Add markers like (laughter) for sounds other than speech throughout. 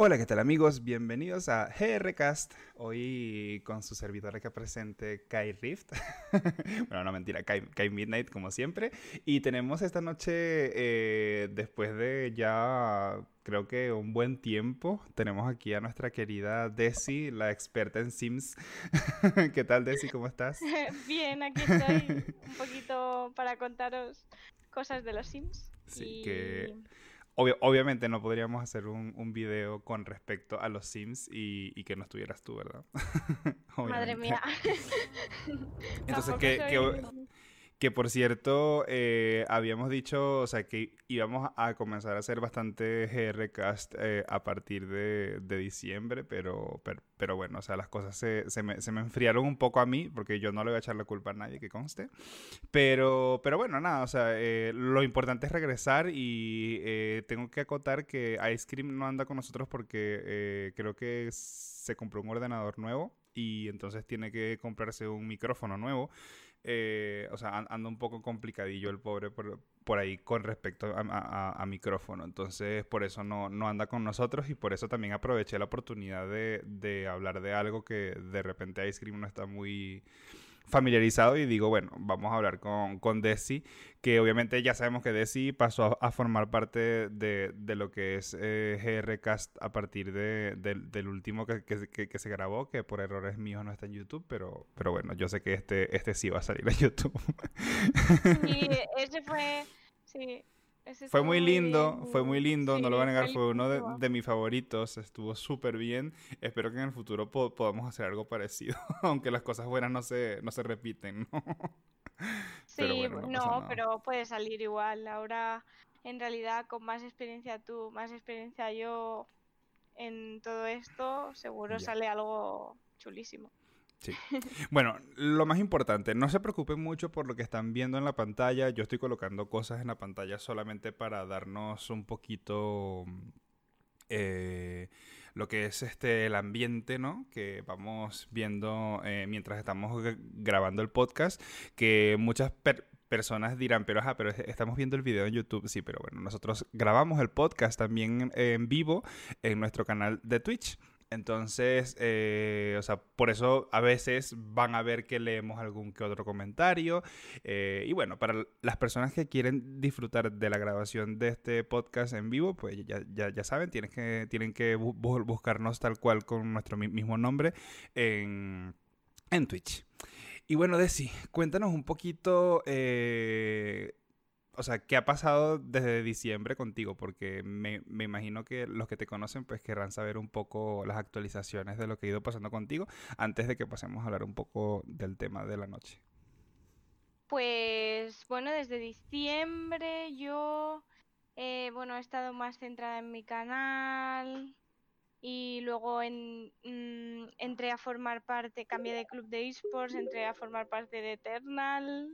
Hola, ¿qué tal amigos? Bienvenidos a GRCast. Hoy con su servidora que presente Kai Rift. (laughs) bueno, no mentira, Kai, Midnight como siempre. Y tenemos esta noche, eh, después de ya creo que un buen tiempo, tenemos aquí a nuestra querida Desi, la experta en Sims. (laughs) ¿Qué tal Desi? ¿Cómo estás? (laughs) Bien, aquí estoy un poquito para contaros cosas de los Sims. Sí, que obviamente no podríamos hacer un, un, video con respecto a los Sims y, que no estuvieras tú, ¿verdad? (laughs) Madre mía. Entonces, ¿qué, que por cierto, eh, habíamos dicho, o sea, que íbamos a comenzar a hacer bastante GRcast eh, a partir de, diciembre, pero, pero, bueno, o sea, las cosas se, se, me, se, me, enfriaron un poco a mí, porque yo no le voy a echar la culpa a nadie que conste. Pero, pero bueno, nada, o sea, eh, lo importante es regresar y tengo que acotar que Ice Cream no anda con nosotros porque creo que se compró un ordenador nuevo y entonces tiene que comprarse un micrófono nuevo. Eh, o sea, anda un poco complicadillo el pobre por, por ahí con respecto a, micrófono. Entonces, por eso no, no, anda con nosotros y por eso también aproveché la oportunidad de, de hablar de algo que de repente Ice Cream no está muy familiarizado y digo, bueno, vamos a hablar con, con Desi, que obviamente ya sabemos que Desi pasó a, formar parte de, de, lo que es eh, GRCast a partir de, del último que, que, se grabó, que por errores míos no está en YouTube, pero, pero bueno, yo sé que este, este sí va a salir a (laughs) YouTube. Y ese fue, sí, fue muy lindo, fue muy lindo, no lo voy a negar, fue uno de, mis favoritos, estuvo súper bien. Espero que en el futuro podamos hacer algo parecido, (laughs) aunque las cosas buenas no se, no se repiten, ¿no? (laughs) Sí, no, pero puede salir igual. Ahora, en realidad, con más experiencia tú, más experiencia yo en todo esto, seguro sale algo chulísimo. Sí. Bueno, lo más importante, no se preocupen mucho por lo que están viendo en la pantalla. Yo estoy colocando cosas en la pantalla solamente para darnos un poquito eh, lo que es este el ambiente, ¿no? Que vamos viendo eh, mientras estamos grabando el podcast. Que muchas personas dirán, pero ajá, pero estamos viendo el video en YouTube. Sí, pero bueno, nosotros grabamos el podcast también en vivo en nuestro canal de Twitch. Entonces, eh, o sea, por eso a veces van a ver que leemos algún que otro comentario. Eh, y bueno, para las personas que quieren disfrutar de la grabación de este podcast en vivo, pues ya, ya, saben, tienen que, tienen que buscarnos tal cual con nuestro mismo nombre en, en Twitch. Y bueno, Desi, cuéntanos un poquito eh, o sea, ¿qué ha pasado desde diciembre contigo? Porque me, imagino que los que te conocen pues querrán saber un poco las actualizaciones de lo que ha ido pasando contigo antes de que pasemos a hablar un poco del tema de la noche. Pues bueno, desde diciembre yo, eh, bueno, he estado más centrada en mi canal y luego en, mm, entré a formar parte, cambié de club de esports, entré a formar parte de Eternal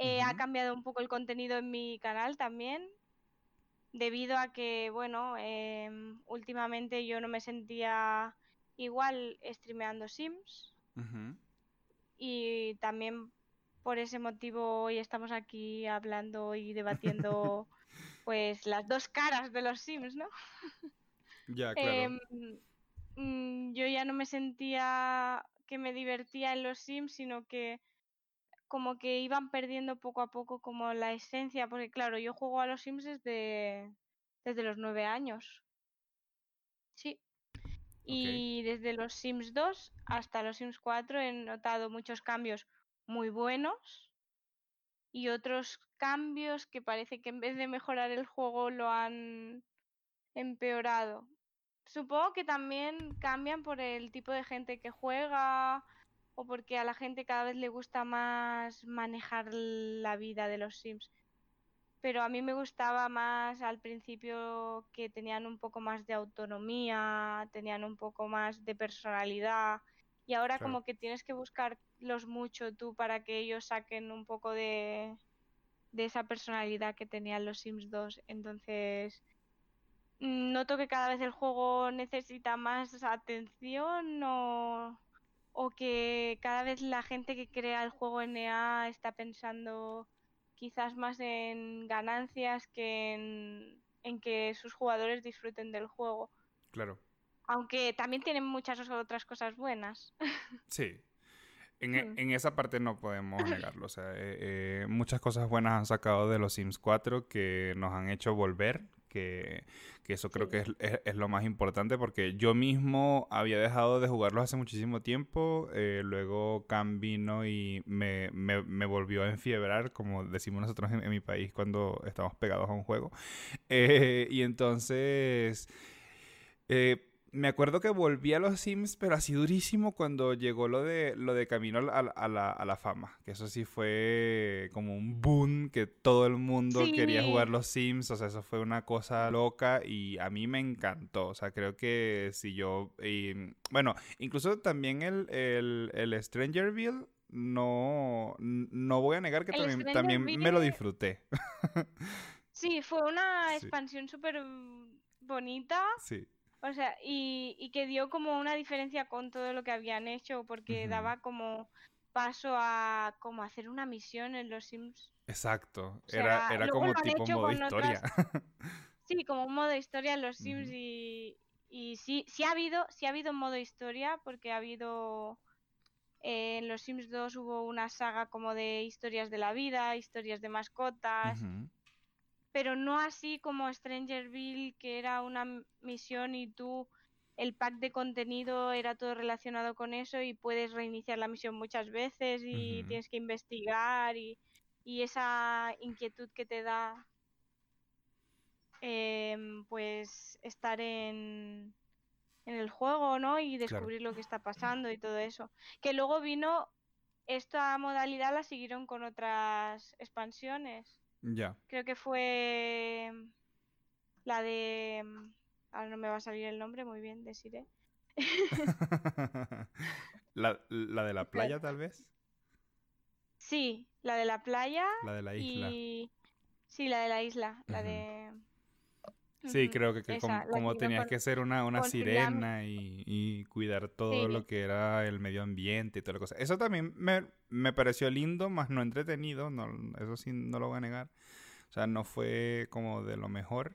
eh, ha cambiado un poco el contenido en mi canal también, debido a que, bueno, em, últimamente yo no me sentía igual streameando Sims. Y también por ese motivo hoy estamos aquí hablando y debatiendo (laughs) pues las dos caras de los Sims, ¿no? Ya, claro. Em, mm, yo ya no me sentía que me divertía en los Sims, sino que como que iban perdiendo poco a poco como la esencia, porque claro, yo juego a los Sims desde, desde los nueve años. Sí. Y desde los Sims 2 hasta los Sims 4 he notado muchos cambios muy buenos y otros cambios que parece que en vez de mejorar el juego lo han empeorado. Supongo que también cambian por el tipo de gente que juega, o porque a la gente cada vez le gusta más manejar la vida de los Sims. Pero a mí me gustaba más al principio que tenían un poco más de autonomía, tenían un poco más de personalidad. Y ahora como que tienes que buscarlos mucho tú para que ellos saquen un poco de, de esa personalidad que tenían los Sims 2. Entonces, noto que cada vez el juego necesita más atención o o que cada vez la gente que crea el juego NA está pensando quizás más en ganancias que en, que sus jugadores disfruten del juego. Claro. Aunque también tienen muchas otras cosas buenas. (laughs) Sí. En, e, hmm. en esa parte no podemos (laughs) negarlo. O sea, eh, eh, muchas cosas buenas han sacado de los Sims 4 que nos han hecho volver. Que, que eso creo que es, es, lo más importante porque yo mismo había dejado de jugarlos hace muchísimo tiempo. Eh, luego Cam vino y me, me, me, volvió a enfiebrar, como decimos nosotros en, en mi país cuando estamos pegados a un juego. (laughs) y entonces me acuerdo que volví a los Sims, pero así durísimo cuando llegó lo de, lo de Camino a, la, Fama. Que eso sí fue como un boom, que todo el mundo quería jugar los Sims. O sea, eso fue una cosa loca y a mí me encantó. O sea, creo que si yo... bueno, incluso también el, el, el Strangerville, no, no voy a negar que también, también me lo disfruté. (laughs) sí, fue una expansión súper bonita. Sí o sea, y, y, que dio como una diferencia con todo lo que habían hecho, porque daba como paso a como hacer una misión en los Sims. Exacto, era, era como tipo modo historia. (laughs) Sí, como un modo historia en los Sims y, y sí, sí ha habido, sí ha habido un modo historia, porque ha habido eh, en los Sims 2 hubo una saga como de historias de la vida, historias de mascotas pero no así como Strangerville, que era una misión y tú el pack de contenido era todo relacionado con eso y puedes reiniciar la misión muchas veces y tienes que investigar y, esa inquietud que te da em, pues estar en, en el juego, ¿no? Y descubrir lo que está pasando y todo eso. Que luego vino esta modalidad la siguieron con otras expansiones. Ya. Creo que fue la de. Ahora no me va a salir el nombre, muy bien, deciré. (laughs) la, la de la (laughs) playa, tal vez. Sí, la de la playa. La de la isla. Y... Sí, la de la isla. La de. Sí, creo que, como, tenías que ser una, una sirena y, cuidar todo lo que era el medio ambiente y toda la cosa. Eso también me, me pareció lindo, más no entretenido, no, eso sí no lo voy a negar. O sea, no fue como de lo mejor.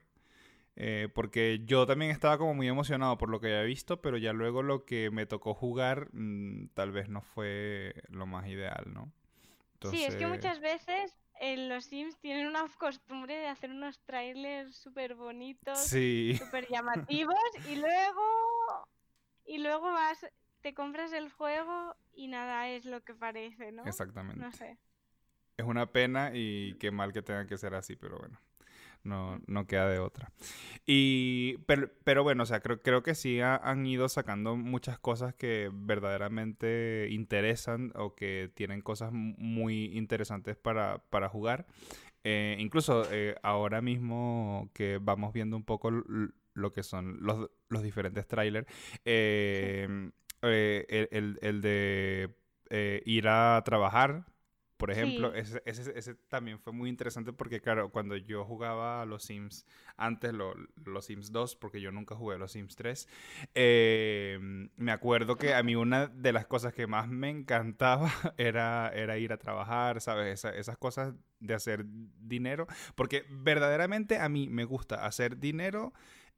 Eh, porque yo también estaba como muy emocionado por lo que había visto, pero ya luego lo que me tocó jugar mm, tal vez no fue lo más ideal, ¿no? Sí, es que muchas veces en los Sims tienen una costumbre de hacer unos trailers súper bonitos, súper llamativos, y (laughs) luego, y luego vas, te compras el juego y nada es lo que parece, ¿no? Exactamente. No sé. Es una pena y qué mal que tenga que ser así, pero bueno no, no queda de otra. Y, pero, pero bueno, o sea, creo, creo que sí han ido sacando muchas cosas que verdaderamente interesan o que tienen cosas muy interesantes para, para jugar. Eh, incluso eh, ahora mismo que vamos viendo un poco lo que son los, los diferentes trailers, eh, el, el, de ir a trabajar por ejemplo, ese, ese, también fue muy interesante porque, claro, cuando yo jugaba a los Sims, antes los Sims 2, porque yo nunca jugué a los Sims 3, em, me acuerdo que a mí una de las cosas que más me encantaba (laughs) era, era ir a trabajar, ¿sabes? esas cosas de hacer dinero, porque verdaderamente a mí me gusta hacer dinero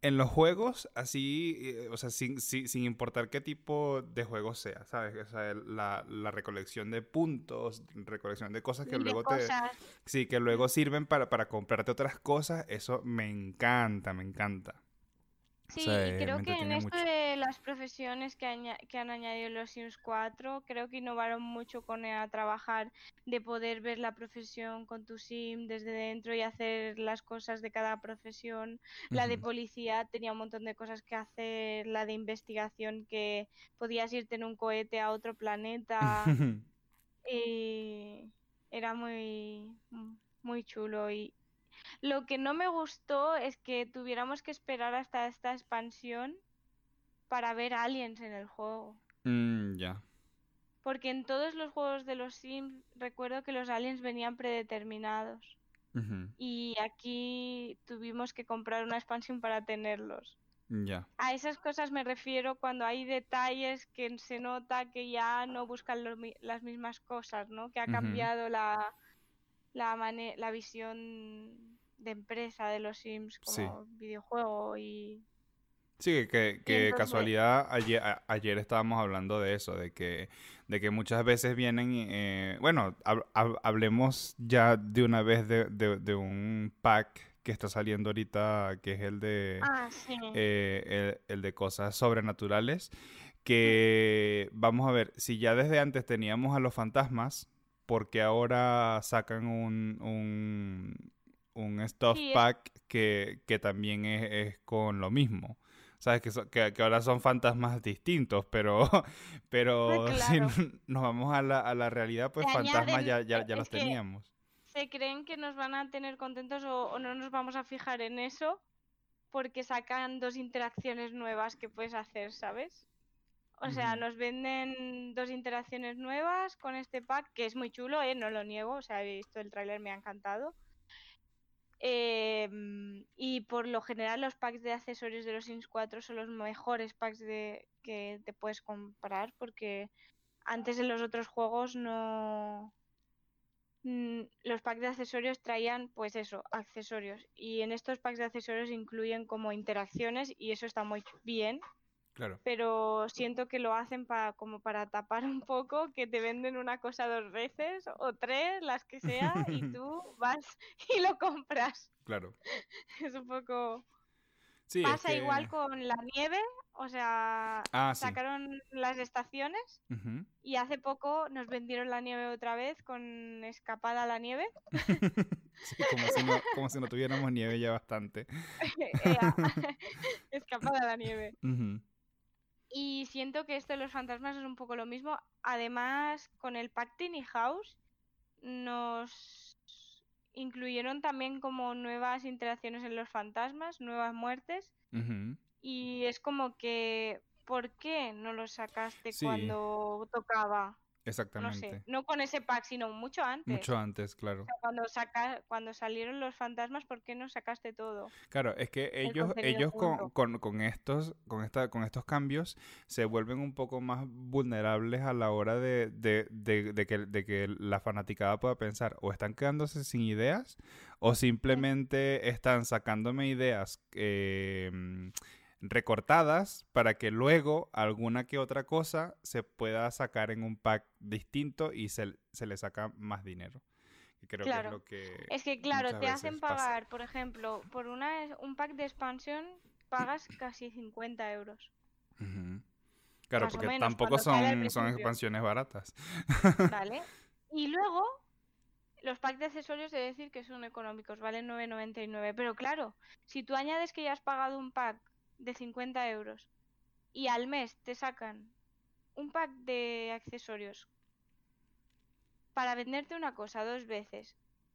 en los juegos, así, eh, o sea, sin, sin, importar qué tipo de juego sea, ¿sabes? O sea, la, la recolección de puntos, recolección de cosas que luego te... Sí, que luego sirven para, para comprarte otras cosas, eso me encanta, me encanta. Sí, y creo que en esto de las profesiones que, que, han añadido los Sims 4, creo que innovaron mucho con a trabajar, de poder ver la profesión con tu Sim desde dentro y hacer las cosas de cada profesión. La de policía tenía un montón de cosas que hacer, la de investigación que podías irte en un cohete a otro planeta. (laughs) y era muy, muy chulo y, lo que no me gustó es que tuviéramos que esperar hasta esta expansión para ver aliens en el juego. Mm, ya. Porque en todos los juegos de los Sims recuerdo que los aliens venían predeterminados. Y aquí tuvimos que comprar una expansión para tenerlos. Ya. A esas cosas me refiero cuando hay detalles que se nota que ya no buscan las mismas cosas, ¿no? Que ha cambiado la, la, la visión de empresa de los Sims como videojuego y... Sí, que, casualidad, ayer, ayer estábamos hablando de eso, de que, de que muchas veces vienen, eh, bueno, hablemos ya de una vez de, un pack que está saliendo ahorita, que es el de, ah, eh, el, de cosas sobrenaturales, que vamos a ver, si ya desde antes teníamos a los fantasmas, porque ahora sacan un, un, un stuff pack que, que también es, con lo mismo. Sabes que, que, ahora son fantasmas distintos, pero, (laughs) pero si nos vamos a la, a la realidad, pues fantasmas ya, ya, ya los teníamos. Se creen que nos van a tener contentos o, no nos vamos a fijar en eso porque sacan dos interacciones nuevas que puedes hacer, ¿sabes? O sea, nos venden dos interacciones nuevas con este pack, que es muy chulo, ¿eh? No lo niego, o sea, he visto el tráiler, me ha encantado. Em, y por lo general los packs de accesorios de los Sims 4 son los mejores packs de, que te puedes comprar porque antes en los otros juegos no... Mm, los packs de accesorios traían pues eso, accesorios. Y en estos packs de accesorios incluyen como interacciones y eso está muy bien pero siento que lo hacen para como para tapar un poco, que te venden una cosa dos veces o tres, las que sea, y (laughs) tú vas (laughs) y lo compras. Claro. (laughs) Es un poco... Pasa igual con la nieve, o sea, ah, sacaron las estaciones y hace poco nos vendieron la nieve otra vez con escapada a la nieve. como, si no, como si no tuviéramos nieve ya bastante. escapada a la nieve. Y siento que esto de los fantasmas es un poco lo mismo. Además, con el Pack Tiny House nos incluyeron también como nuevas interacciones en los fantasmas, nuevas muertes. Y es como que, ¿por qué no lo sacaste cuando tocaba? Exactamente. No sé, no con ese pack, sino mucho antes. Mucho antes, claro. cuando, saca, cuando salieron los fantasmas, ¿por qué no sacaste todo? Claro, es que ellos, ellos con, con, con, estos, con, esta, con estos cambios se vuelven un poco más vulnerables a la hora de, de, de, que, de que la fanaticada pueda pensar o están quedándose sin ideas o simplemente están sacándome ideas. Eh, recortadas para que luego alguna que otra cosa se pueda sacar en un pack distinto y se, le saca más dinero. creo claro. que es lo que. Es que, claro, te hacen pagar, por ejemplo, por una, un pack de expansión pagas casi 50 euros. Claro, porque tampoco son, son expansiones baratas. Vale. Y luego, los packs de accesorios de decir que son económicos, valen 9,99. Pero claro, si tú añades que ya has pagado un pack de 50 euros y al mes te sacan un pack de accesorios para venderte una cosa dos veces,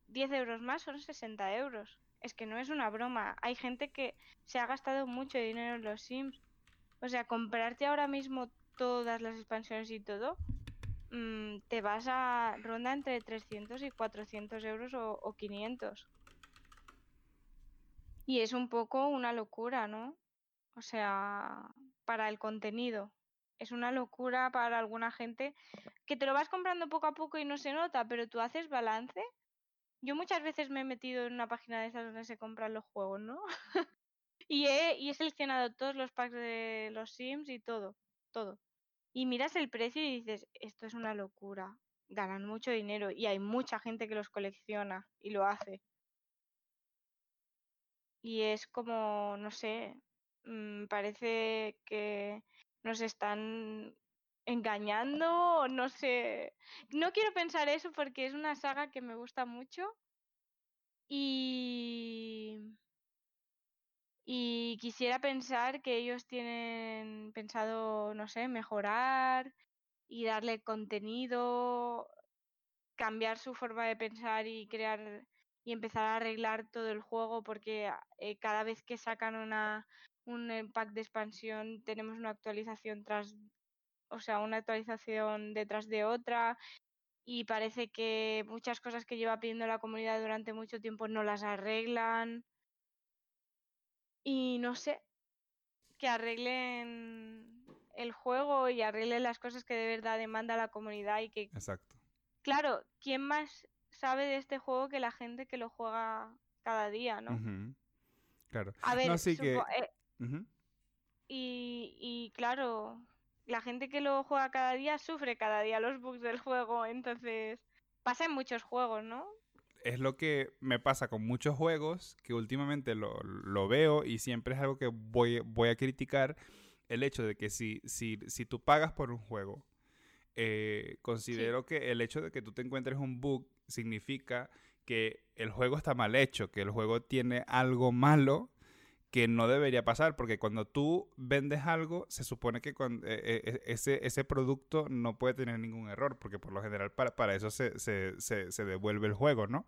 10 euros más son 60 euros. Es que no es una broma. Hay gente que se ha gastado mucho dinero en los Sims. O sea, comprarte ahora mismo todas las expansiones y todo, mm, te vas a ronda entre 300 y 400 euros o, o 500. Y es un poco una locura, ¿no? O sea, para el contenido. Es una locura para alguna gente que te lo vas comprando poco a poco y no se nota, pero tú haces balance. Yo muchas veces me he metido en una página de esas donde se compran los juegos, ¿no? (laughs) y, he, y he seleccionado todos los packs de los Sims y todo, todo. Y miras el precio y dices, esto es una locura. Ganan mucho dinero y hay mucha gente que los colecciona y lo hace. Y es como, no sé, Mm, parece que nos están engañando, no sé. No quiero pensar eso porque es una saga que me gusta mucho. Y. Y quisiera pensar que ellos tienen pensado, no sé, mejorar y darle contenido, cambiar su forma de pensar y crear y empezar a arreglar todo el juego porque eh, cada vez que sacan una, un pack de expansión tenemos una actualización tras, o sea, una actualización detrás de otra y parece que muchas cosas que lleva pidiendo la comunidad durante mucho tiempo no las arreglan. Y no sé, que arreglen el juego y arreglen las cosas que de verdad demanda la comunidad y que... Exacto. Claro, ¿quién más sabe de este juego que la gente que lo juega cada día, no? Claro. A ver, que... Eh, y, y claro, la gente que lo juega cada día sufre cada día los bugs del juego, entonces pasa en muchos juegos, ¿no? Es lo que me pasa con muchos juegos que últimamente lo, lo veo y siempre es algo que voy, voy a criticar el hecho de que si, si, si tú pagas por un juego, eh, considero que el hecho de que tú te encuentres un bug significa que el juego está mal hecho, que el juego tiene algo malo que no debería pasar, porque cuando tú vendes algo, se supone que con, eh, eh, ese, ese producto no puede tener ningún error, porque por lo general para, para eso se, se, se, devuelve el juego, ¿no?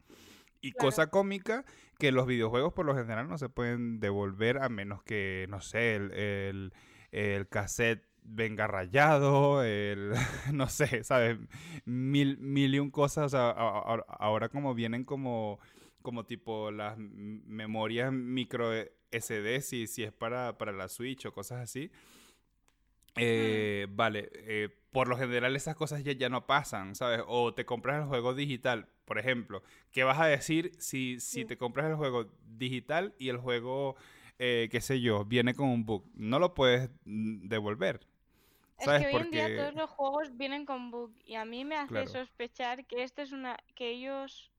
Y cosa cómica, que los videojuegos por lo general no se pueden devolver a menos que, no sé, el, el, el cassette venga rayado, el, (laughs) no sé, ¿sabes? Mil, mil y un cosas, ahora como vienen como, como tipo las memorias micro SD, si, si es para, para la Switch o cosas así. Eh, vale, eh, por lo general esas cosas ya, ya no pasan, ¿sabes? O te compras el juego digital, por ejemplo. ¿Qué vas a decir si, si te compras el juego digital y el juego, eh, qué sé yo, viene con un bug? No lo puedes mm, devolver. ¿sabes? Es que hoy en día todos los juegos vienen con bug y a mí me hace sospechar que esto es una que ellos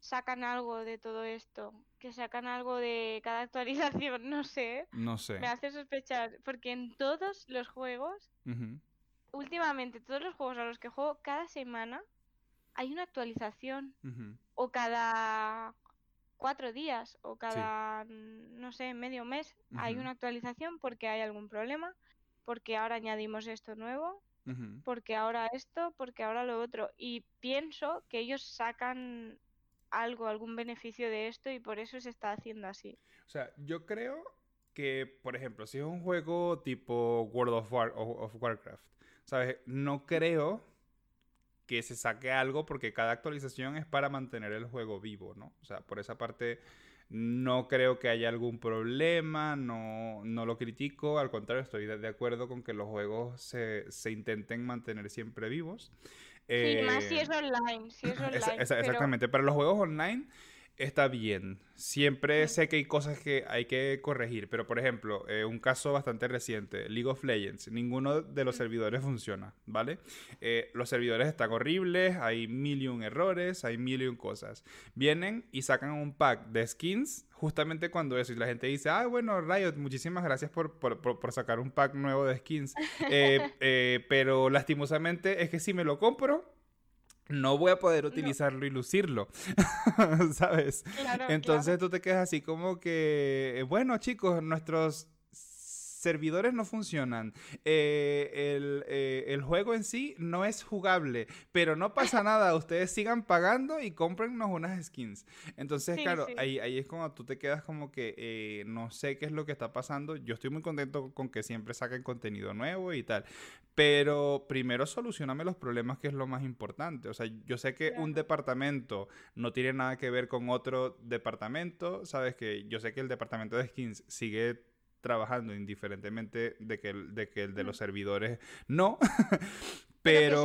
sacan algo de todo esto, que sacan algo de cada actualización, (laughs) no sé. No sé. Me hace sospechar, porque en todos los juegos, últimamente todos los juegos a los que juego cada semana, hay una actualización. O cada cuatro días, o cada, no sé, medio mes, hay una actualización porque hay algún problema, porque ahora añadimos esto nuevo. Porque ahora esto, porque ahora lo otro. Y pienso que ellos sacan algo, algún beneficio de esto y por eso se está haciendo así. O sea, yo creo que, por ejemplo, si es un juego tipo World of, War, of Warcraft, ¿sabes? No creo que se saque algo porque cada actualización es para mantener el juego vivo, ¿no? O sea, por esa parte no creo que haya algún problema, no, no lo critico, al contrario, estoy de acuerdo con que los juegos se, se intenten mantener siempre vivos. Sí, más si es eh, online. Si es (laughs) online exactamente. Para los juegos online está bien. Siempre sé que hay cosas que hay que corregir, pero por ejemplo, eh, un caso bastante reciente, League of Legends, ninguno de los servidores funciona, ¿vale? Eh, los servidores están horribles, hay mil y un errores, hay mil y un cosas. Vienen y sacan un pack de skins justamente cuando eso, y la gente dice, ah, bueno, Riot, muchísimas gracias por, por, sacar un pack nuevo de skins, (laughs) eh, pero lastimosamente es que si me lo compro, no voy a poder utilizarlo y lucirlo, (laughs) ¿sabes? Entonces tú te quedas así como que, bueno chicos, nuestros servidores no funcionan. Eh, eh, el, juego en sí no es jugable, pero no pasa (laughs) nada. Ustedes sigan pagando y cómprennos unas skins. Entonces, claro, Ahí, ahí es cuando tú te quedas como que eh, no sé qué es lo que está pasando. Yo estoy muy contento con que siempre saquen contenido nuevo y tal. Pero primero solucioname los problemas, que es lo más importante. O sea, yo sé que un departamento no tiene nada que ver con otro departamento. Sabes que yo sé que el departamento de skins sigue trabajando indiferentemente de que el de, que el de los servidores (laughs) no. Pero,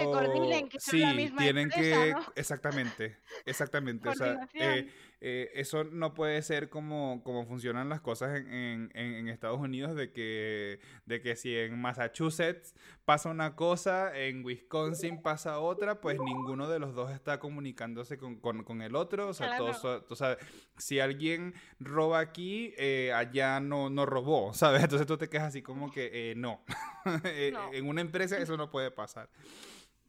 sí, tienen que exactamente, exactamente, o sea, eh, eh, eso no puede ser como, como funcionan las cosas en, en, Estados Unidos, de que, de que si en Massachusetts pasa una cosa, en Wisconsin pasa otra, pues ninguno de los dos está comunicándose con, con, el otro. O sea, todos, o sea, si alguien roba aquí, eh, allá no, no robó, ¿sabes? Entonces tú te quedas así como que eh, no. (laughs) en una empresa eso no puede pasar.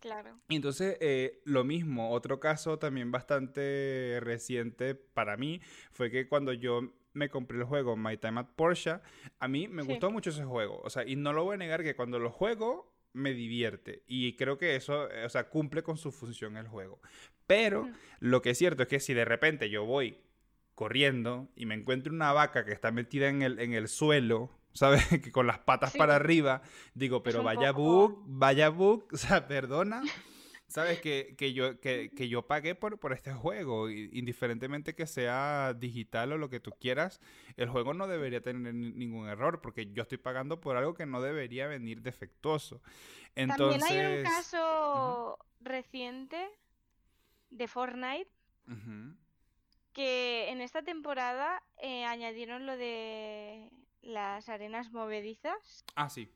Claro. Y entonces, eh, lo mismo, otro caso también bastante reciente para mí fue que cuando yo me compré el juego My Time at Porsche, a mí me gustó mucho ese juego. O sea, y no lo voy a negar que cuando lo juego me divierte. Y creo que eso, eh, o sea, cumple con su función el juego. Pero lo que es cierto es que si de repente yo voy corriendo y me encuentro una vaca que está metida en el, en el suelo ¿sabes? (laughs) Que con las patas para arriba, digo, pero vaya bug, vaya bug, (laughs) o sea, perdona. ¿Sabes? Que, que yo, que, que, yo pagué por, por este juego, indiferentemente que sea digital o lo que tú quieras, el juego no debería tener ningún error, porque yo estoy pagando por algo que no debería venir defectuoso. Entonces... También hay un caso reciente de Fortnite, que en esta temporada eh, añadieron lo de las arenas movedizas. Ah, sí.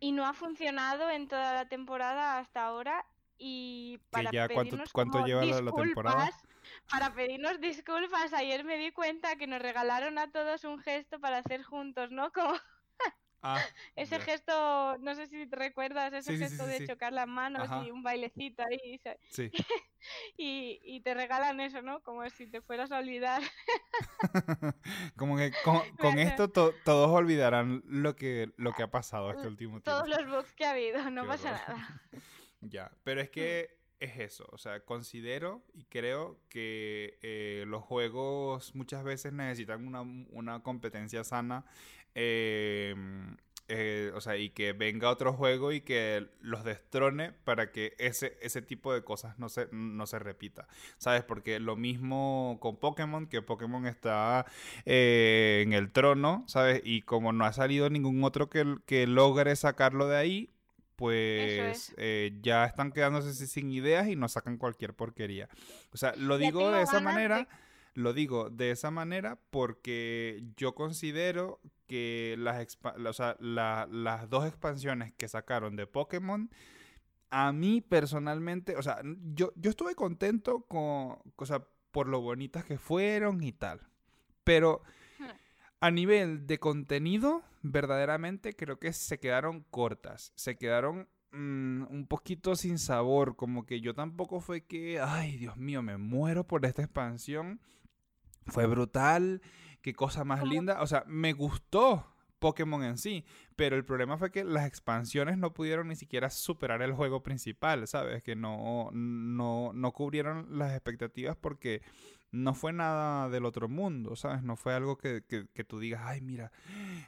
Y no ha funcionado en toda la temporada hasta ahora. Y para ya pedirnos cuánto, lleva la, temporada? Para pedirnos disculpas, ayer me di cuenta que nos regalaron a todos un gesto para hacer juntos, ¿no? Como Ah, (laughs) ese gesto, no sé si te recuerdas, ese gesto de chocar las manos y un bailecito ahí. (laughs) y, y, te regalan eso, ¿no? Como si te fueras a olvidar. (laughs) Como que con, esto todos olvidarán lo que, lo que ha pasado este último tiempo. Todos los bugs que ha habido, no pasa nada. ya, pero es que es eso, o sea, considero y creo que eh, los juegos muchas veces necesitan una, una competencia sana Em, eh, o sea, y que venga otro juego y que los destrone para que ese, ese tipo de cosas no se, no se repita. ¿Sabes? Porque lo mismo con Pokémon, que Pokémon está eh, en el trono, ¿sabes? Y como no ha salido ningún otro que, que logre sacarlo de ahí, pues eh, ya están quedándose sin ideas y nos sacan cualquier porquería. O sea, lo digo de esa manera. Lo digo de esa manera porque yo considero que las, las dos expansiones que sacaron de Pokémon, a mí personalmente, o sea, yo, yo estuve contento con, o sea, por lo bonitas que fueron y tal. Pero a nivel de contenido, verdaderamente creo que se quedaron cortas. Se quedaron mm, un poquito sin sabor. Como que yo tampoco fue que, ay, Dios mío, me muero por esta expansión fue brutal, qué cosa más linda. O sea, me gustó Pokémon en sí, pero el problema fue que las expansiones no pudieron ni siquiera superar el juego principal, ¿sabes? Que no, no, no cubrieron las expectativas porque no fue nada del otro mundo, ¿sabes? No fue algo que, que, tú digas, ay, mira,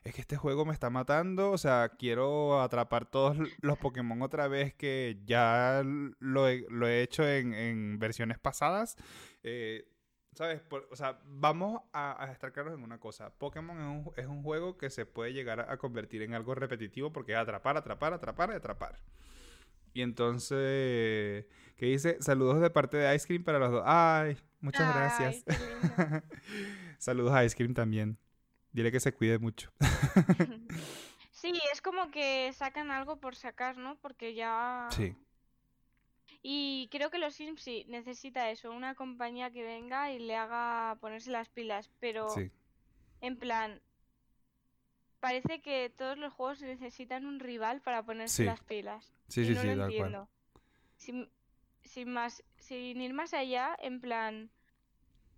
es que este juego me está matando, o sea, quiero atrapar todos los Pokémon otra vez que ya lo he, lo he hecho en, en versiones pasadas. Eh, ¿Sabes? o sea, vamos a, estar claros en una cosa. Pokémon es un, es un, juego que se puede llegar a, convertir en algo repetitivo porque es atrapar, atrapar, atrapar y atrapar. Y entonces, ¿qué dice? Saludos de parte de Ice Cream para los dos. Ay, muchas gracias. (laughs) Saludos a Ice Cream también. Dile que se cuide mucho. (laughs) sí, es como que sacan algo por sacar, ¿no? Porque ya... Sí y creo que los Sims sí necesita eso, una compañía que venga y le haga ponerse las pilas, pero en plan, parece que todos los juegos necesitan un rival para ponerse las pilas. Sí, sí, no sí, lo entiendo. Sin, sin, más, sin ir más allá, en plan,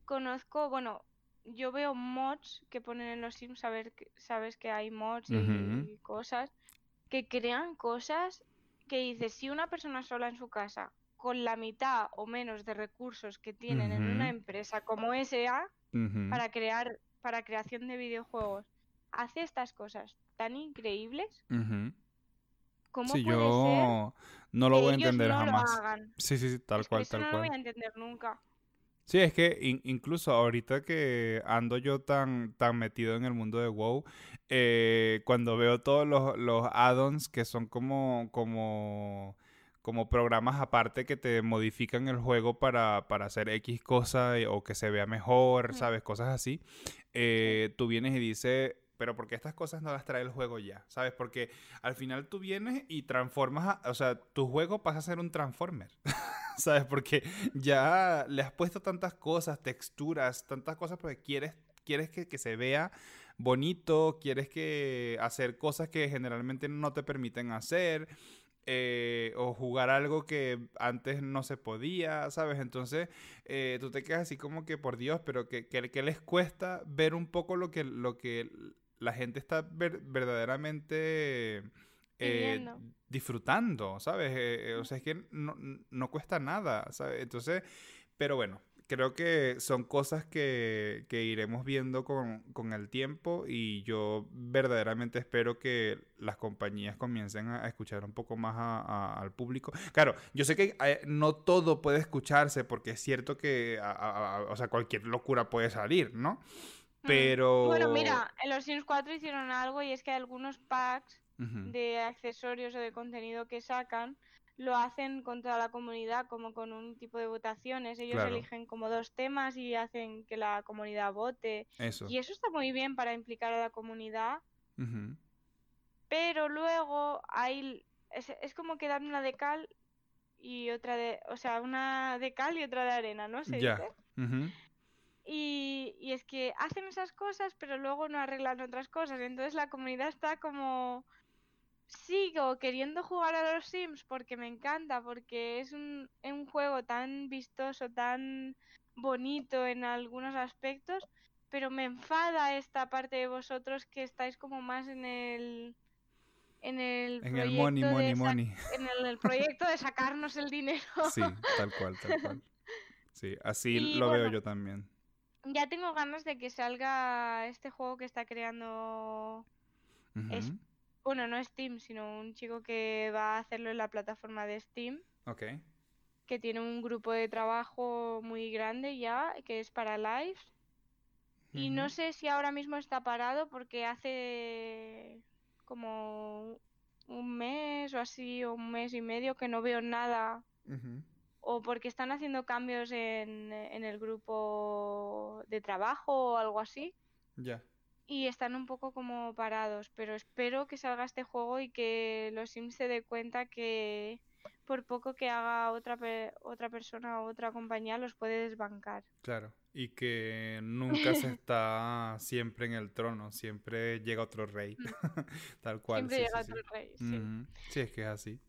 conozco, bueno, yo veo mods que ponen en los Sims, saber, sabes que hay mods y cosas, que crean cosas que dice, si una persona sola en su casa, con la mitad o menos de recursos que tienen en una empresa como SA, para crear, para creación de videojuegos, hace estas cosas tan increíbles, ¿cómo sí, yo no lo voy a entender jamás. Sí, sí, sí, tal cual, tal no cual. No lo voy a entender nunca. Sí, es que incluso ahorita que ando yo tan, tan metido en el mundo de WoW, eh, cuando veo todos los, los add-ons que son como, como, como programas aparte que te modifican el juego para, para hacer X cosa o que se vea mejor, ¿sabes? Cosas así. Eh, tú vienes y dices, pero porque estas cosas no las trae el juego ya, ¿sabes? Porque al final tú vienes y transformas, o sea, tu juego pasa a ser un transformer. (laughs) ¿sabes? Porque ya le has puesto tantas cosas, texturas, tantas cosas porque quieres, quieres que, se vea bonito, quieres que hacer cosas que generalmente no te permiten hacer. Eh, o jugar algo que antes no se podía, ¿sabes? Entonces eh, tú te quedas así como que por Dios, pero que, que, les cuesta ver un poco lo que, lo que la gente está verdaderamente eh, disfrutando, ¿sabes? Eh, eh, o sea, es que no, cuesta nada, ¿sabes? Entonces, pero bueno, creo que son cosas que, iremos viendo con, el tiempo y yo verdaderamente espero que las compañías comiencen a, escuchar un poco más al público. Claro, yo sé que no todo puede escucharse porque es cierto que, o sea, cualquier locura puede salir, ¿no? Pero... Bueno, mira, en los Sims 4 hicieron algo y es que hay algunos packs de accesorios o de contenido que sacan lo hacen con toda la comunidad, como con un tipo de votaciones. Ellos eligen como dos temas y hacen que la comunidad vote. Eso. Y eso está muy bien para implicar a la comunidad. Pero luego hay. Es, como que dan una de cal y otra de. O sea, una de cal y otra de arena, ¿no? ¿Se dice? Y, y es que hacen esas cosas, pero luego no arreglan otras cosas. Entonces la comunidad está como sigo queriendo jugar a los Sims porque me encanta, porque es un, un juego tan vistoso, tan bonito en algunos aspectos, pero me enfada esta parte de vosotros que estáis como más en el en el en el money, money, money. En el, proyecto de sacarnos el dinero. (laughs) Sí, tal cual, tal cual. Sí, así lo veo yo también. Ya tengo ganas de que salga este juego que está creando bueno, no Steam, sino un chico que va a hacerlo en la plataforma de Steam. Ok. Que tiene un grupo de trabajo muy grande ya, que es para live. Y no sé si ahora mismo está parado porque hace como un mes o así, o un mes y medio que no veo nada. O porque están haciendo cambios en, en, el grupo de trabajo o algo así. Ya y están un poco como parados, pero espero que salga este juego y que los Sims se dé cuenta que por poco que haga otra, otra persona o otra compañía los puede desbancar. Claro, y que nunca se (laughs) está siempre en el trono, siempre llega otro rey, mm. (laughs) tal cual. Siempre llega otro rey, sí. Sí, es que es así.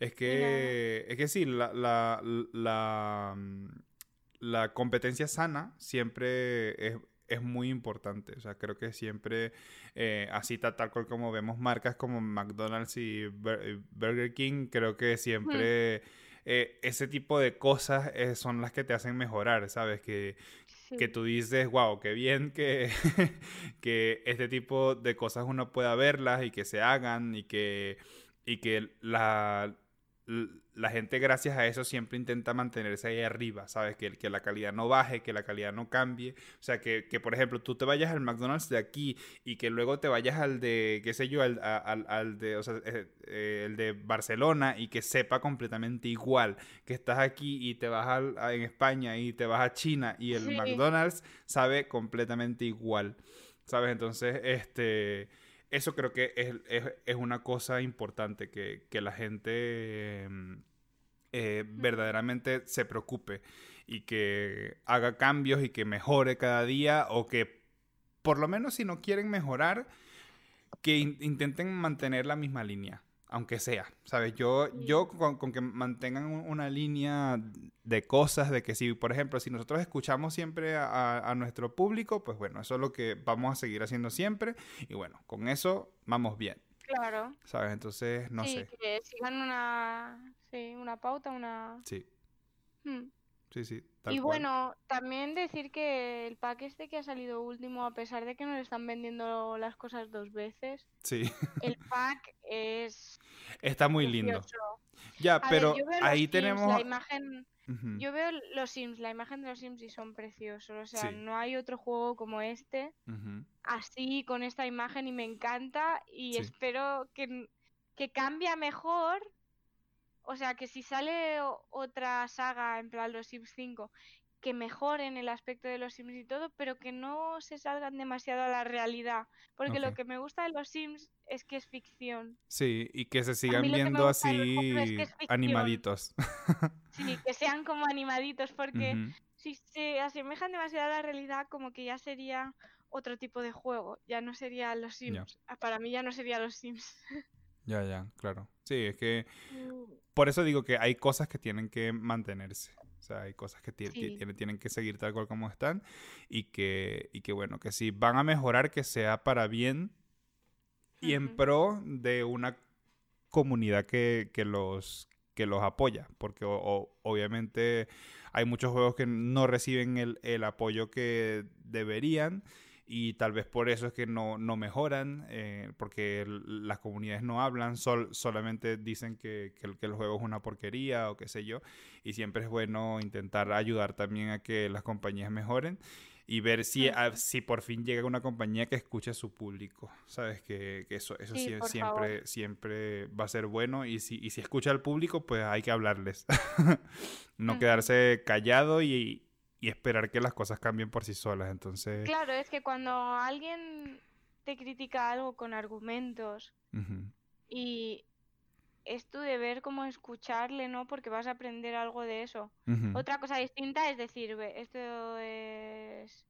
Es que, es que sí, la, la, la, mm, la competencia sana siempre es, es muy importante. O sea, creo que siempre, eh, así tal, cual como vemos marcas como McDonald's y Burger King, creo que siempre eh, ese tipo de cosas eh, son las que te hacen mejorar, ¿sabes? Que, que tú dices, wow, qué bien que, (laughs) que este tipo de cosas uno pueda verlas y que se hagan y que, y que la la gente gracias a eso siempre intenta mantenerse ahí arriba, ¿sabes? Que, que la calidad no baje, que la calidad no cambie. O sea, que, por ejemplo tú te vayas al McDonald's de aquí y que luego te vayas al de, qué sé yo, al, al, de, o sea, eh, eh, el de Barcelona y que sepa completamente igual. Que estás aquí y te vas al, en España y te vas a China y el McDonald's sabe completamente igual. ¿Sabes? Entonces, este eso creo que es, una cosa importante, que, la gente em, eh, verdaderamente se preocupe y que haga cambios y que mejore cada día o que por lo menos si no quieren mejorar, que intenten mantener la misma línea aunque sea, ¿sabes? Yo, yo con, que mantengan una línea de cosas, de que si, por ejemplo, si nosotros escuchamos siempre a, nuestro público, pues bueno, eso es lo que vamos a seguir haciendo siempre y bueno, con eso vamos bien. Claro. ¿Sabes? Entonces, no sé. Que sigan una, sí, una pauta, una... Sí. Hmm. Sí, sí. Y bueno, también decir que el pack este que ha salido último, a pesar de que nos están vendiendo las cosas dos veces, sí. el (laughs) pack es... Está muy lindo. Ya, pero ahí tenemos... La imagen... Yo veo los Sims, la imagen de los Sims y son preciosos. O sea, no hay otro juego como este, así, con esta imagen, y me encanta. Y espero que, que cambie mejor o sea, que si sale otra saga, en plan los Sims 5, que mejoren el aspecto de los Sims y todo, pero que no se salgan demasiado a la realidad. Porque lo que me gusta de los Sims es que es ficción. Sí, y que se sigan viendo así animaditos. (laughs) sí, que sean como animaditos, porque si se asemejan demasiado a la realidad, como que ya sería otro tipo de juego. Ya no sería los Sims. Para mí ya no sería los Sims. (laughs) Ya, ya, claro. Sí, es que mm. por eso digo que hay cosas que tienen que mantenerse. O sea, hay cosas que, tienen, que seguir tal cual como están y que, y que, bueno, que si van a mejorar, que sea para bien y en pro de una comunidad que, los, que los apoya. Porque obviamente hay muchos juegos que no reciben el, el apoyo que deberían y tal vez por eso es que no, no mejoran, eh, porque las comunidades no hablan, sol, solamente dicen que, que, el juego es una porquería o qué sé yo, y siempre es bueno intentar ayudar también a que las compañías mejoren. y ver si, ah, si por fin llega una compañía que escuche a su público, ¿sabes? Que, eso, eso siempre, siempre va a ser bueno y si, y si escucha al público, pues hay que hablarles. (laughs) no quedarse callado y, esperar que las cosas cambien por sí solas, entonces... Claro, es que cuando alguien te critica algo con argumentos y es tu deber como escucharle, ¿no? Porque vas a aprender algo de eso. Otra cosa distinta es decir, esto es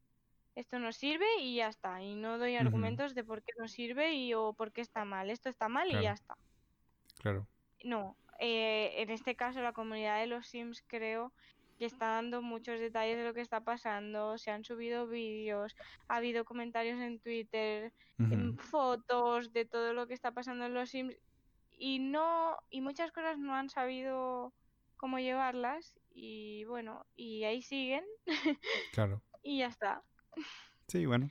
esto no sirve y ya está. Y no doy argumentos de por qué no sirve y o por qué está mal. Esto está mal y ya está. Claro. No, eh, en este caso la comunidad de los Sims creo que está dando muchos detalles de lo que está pasando. Se han subido vídeos, ha habido comentarios en Twitter, fotos de todo lo que está pasando en los Sims y no y muchas cosas no han sabido cómo llevarlas y bueno y ahí siguen (laughs) claro. y ya está. Sí bueno.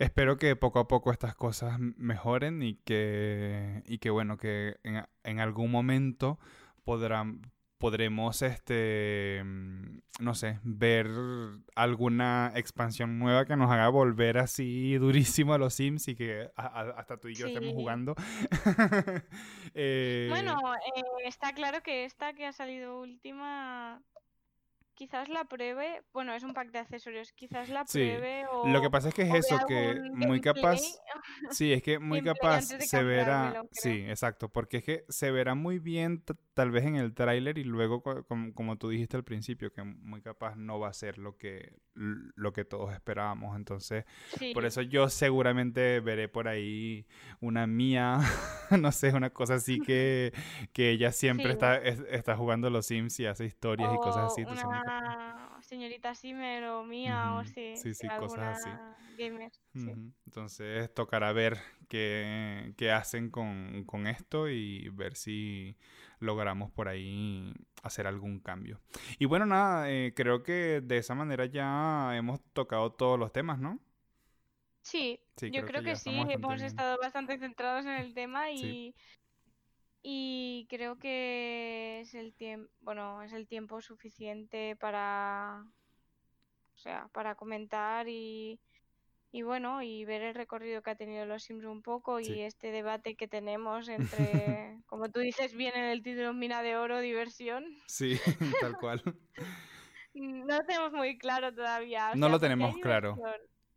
Espero que poco a poco estas cosas mejoren y que y que bueno que en, en algún momento podrán podremos, este, mm, no sé, ver alguna expansión nueva que nos haga volver así (laughs) durísimo a los Sims y que hasta tú y yo estemos jugando. (laughs) Eh, bueno, eh, está claro que esta que ha salido última quizás la pruebe, bueno, es un pack de accesorios, quizás la pruebe o... Lo que pasa es que es eso, que muy capaz... (laughs) Sí, es que muy capaz se verá... Sí, exacto, porque es que se verá muy bien tal vez en el tráiler y luego, como, tú dijiste al principio, que muy capaz no va a ser lo que, lo que todos esperábamos. Entonces, por eso yo seguramente veré por ahí una mía, (laughs) no sé, una cosa así que, que ella (laughs) siempre está, está jugando los Sims y hace historias y cosas así. Una señorita Simmer o mía o sí. Sí, sí, cosas así. Entonces tocará ver qué, qué hacen con, con esto y ver si logramos por ahí hacer algún cambio. Y bueno, nada, eh, creo que de esa manera ya hemos tocado todos los temas, ¿no? Sí, yo creo, que, sí, hemos estado bastante centrados en el tema y, y creo que es el tiempo, bueno, es el tiempo suficiente para, o sea, para comentar y, y bueno, y ver el recorrido que ha tenido los Sims un poco y este debate que tenemos (laughs) entre, como tú dices bien en el título, mina de oro, diversión. Sí, (laughs) tal cual. (laughs) no lo tenemos muy claro todavía. no lo tenemos claro.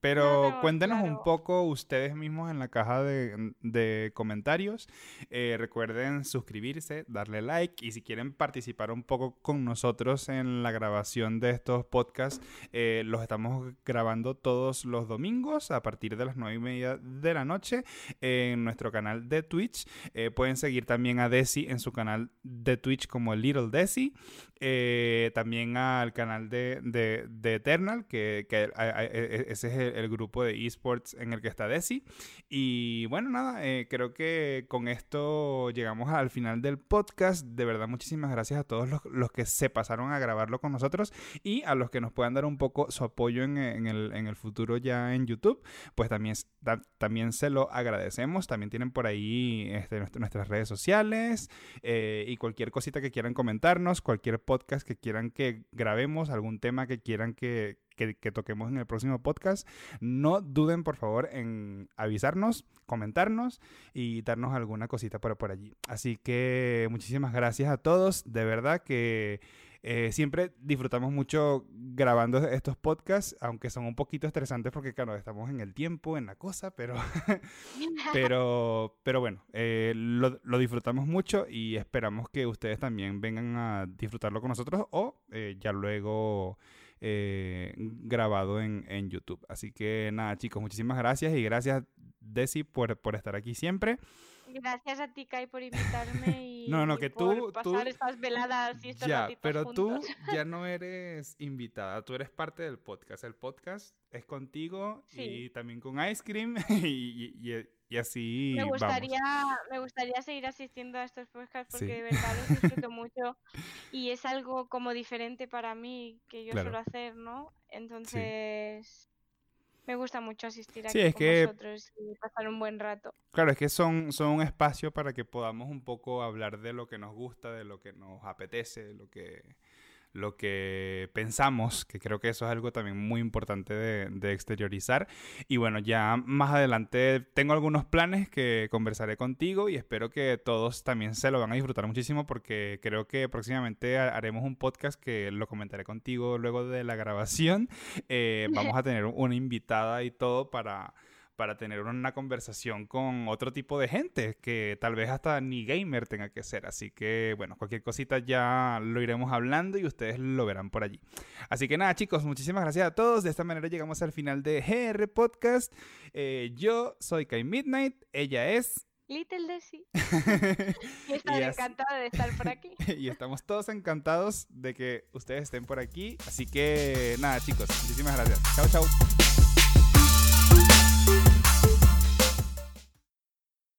Pero cuéntenos un poco ustedes mismos en la caja de, comentarios. Eh, recuerden suscribirse, darle like y si quieren participar un poco con nosotros en la grabación de estos podcasts, eh, los estamos grabando todos los domingos a partir de las nueve y media de la noche en nuestro canal de Twitch. Eh, pueden seguir también a Desi en su canal de Twitch como Little Desi. también al canal de, de, Eternal, que, que e, ese es el el grupo de esports en el que está Desi. Y bueno, nada, eh, creo que con esto llegamos al final del podcast. De verdad, muchísimas gracias a todos los, que se pasaron a grabarlo con nosotros y a los que nos puedan dar un poco su apoyo en, el, futuro ya en YouTube, pues también, también se lo agradecemos. También tienen por ahí este, nuestras redes sociales eh, y cualquier cosita que quieran comentarnos, cualquier podcast que quieran que grabemos, algún tema que quieran que, que, toquemos en el próximo podcast. No duden, por favor, en avisarnos, comentarnos y darnos alguna cosita por, por allí. Así que muchísimas gracias a todos. De verdad que eh, siempre disfrutamos mucho grabando estos podcasts, aunque son un poquito estresantes porque, claro, estamos en el tiempo, en la cosa, pero, (laughs) pero, pero bueno, eh, lo, lo, disfrutamos mucho y esperamos que ustedes también vengan a disfrutarlo con nosotros o eh, ya luego eh, grabado en, en, YouTube. Así que nada, chicos, muchísimas gracias y gracias, Desi, por, por estar aquí siempre. Gracias a ti, Kai, por (laughs) invitarme y, no, no, que tú, pasar estas veladas y estos Ya, pero tú ya (laughs) no eres invitada, tú eres parte del podcast. El podcast es contigo y también con Ice Cream (laughs) y, y, y así me gustaría, Me gustaría seguir asistiendo a estos podcasts porque de verdad los disfruto (laughs) mucho y es algo como diferente para mí que yo suelo hacer, ¿no? Entonces... Me gusta mucho asistir aquí con vosotros y pasar un buen rato. Claro, es que son, son un espacio para que podamos un poco hablar de lo que nos gusta, de lo que nos apetece, de lo que, lo que pensamos, que creo que eso es algo también muy importante de, exteriorizar. Y bueno, ya más adelante tengo algunos planes que conversaré contigo y espero que todos también se lo van a disfrutar muchísimo porque creo que próximamente haremos un podcast que lo comentaré contigo luego de la grabación. Eh, (laughs) vamos a tener una invitada y todo para para tener una conversación con otro tipo de gente que tal vez hasta ni gamer tenga que ser. Así que bueno, cualquier cosita ya lo iremos hablando y ustedes lo verán por allí. Así que nada chicos, muchísimas gracias a todos. De esta manera llegamos al final de GR Podcast. Eh, yo soy Kai Midnight, ella es... (laughs) Little Desi. (laughs) y estoy encantada de estar por aquí. (laughs) y estamos todos encantados de que ustedes estén por aquí. Así que nada chicos, muchísimas gracias. Chao, chao.